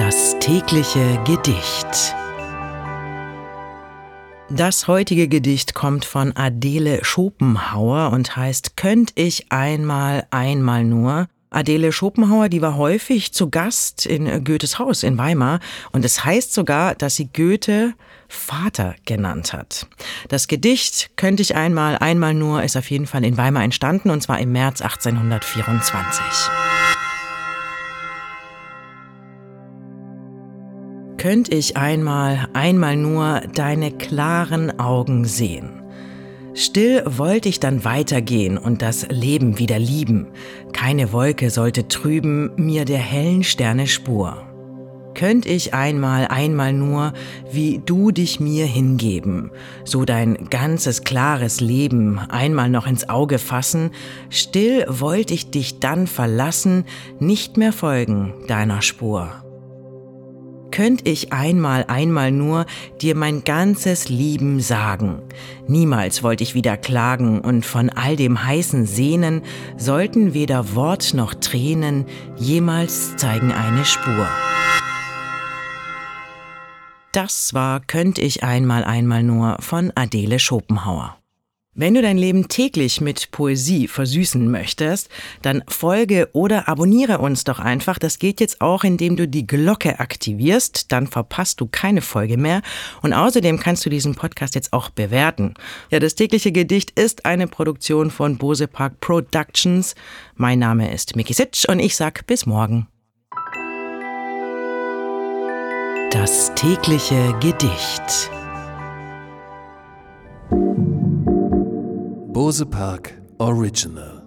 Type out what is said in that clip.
Das tägliche Gedicht. Das heutige Gedicht kommt von Adele Schopenhauer und heißt Könnt ich einmal, einmal nur. Adele Schopenhauer, die war häufig zu Gast in Goethes Haus in Weimar und es heißt sogar, dass sie Goethe Vater genannt hat. Das Gedicht Könnte ich einmal, einmal nur ist auf jeden Fall in Weimar entstanden und zwar im März 1824. Könnt ich einmal, einmal nur deine klaren Augen sehen Still wollte ich dann weitergehen und das Leben wieder lieben. Keine Wolke sollte trüben mir der hellen Sterne Spur. Könnt ich einmal, einmal nur, wie du dich mir hingeben, so dein ganzes klares Leben einmal noch ins Auge fassen, still wollte ich dich dann verlassen, nicht mehr folgen deiner Spur könnt ich einmal, einmal nur dir mein ganzes Lieben sagen. Niemals wollte ich wieder klagen und von all dem heißen Sehnen sollten weder Wort noch Tränen jemals zeigen eine Spur. Das war Könnt ich einmal, einmal nur von Adele Schopenhauer. Wenn du dein Leben täglich mit Poesie versüßen möchtest, dann folge oder abonniere uns doch einfach. Das geht jetzt auch, indem du die Glocke aktivierst. Dann verpasst du keine Folge mehr. Und außerdem kannst du diesen Podcast jetzt auch bewerten. Ja, das tägliche Gedicht ist eine Produktion von Bose Park Productions. Mein Name ist Miki Sitsch und ich sag bis morgen. Das tägliche Gedicht. Bose Park Original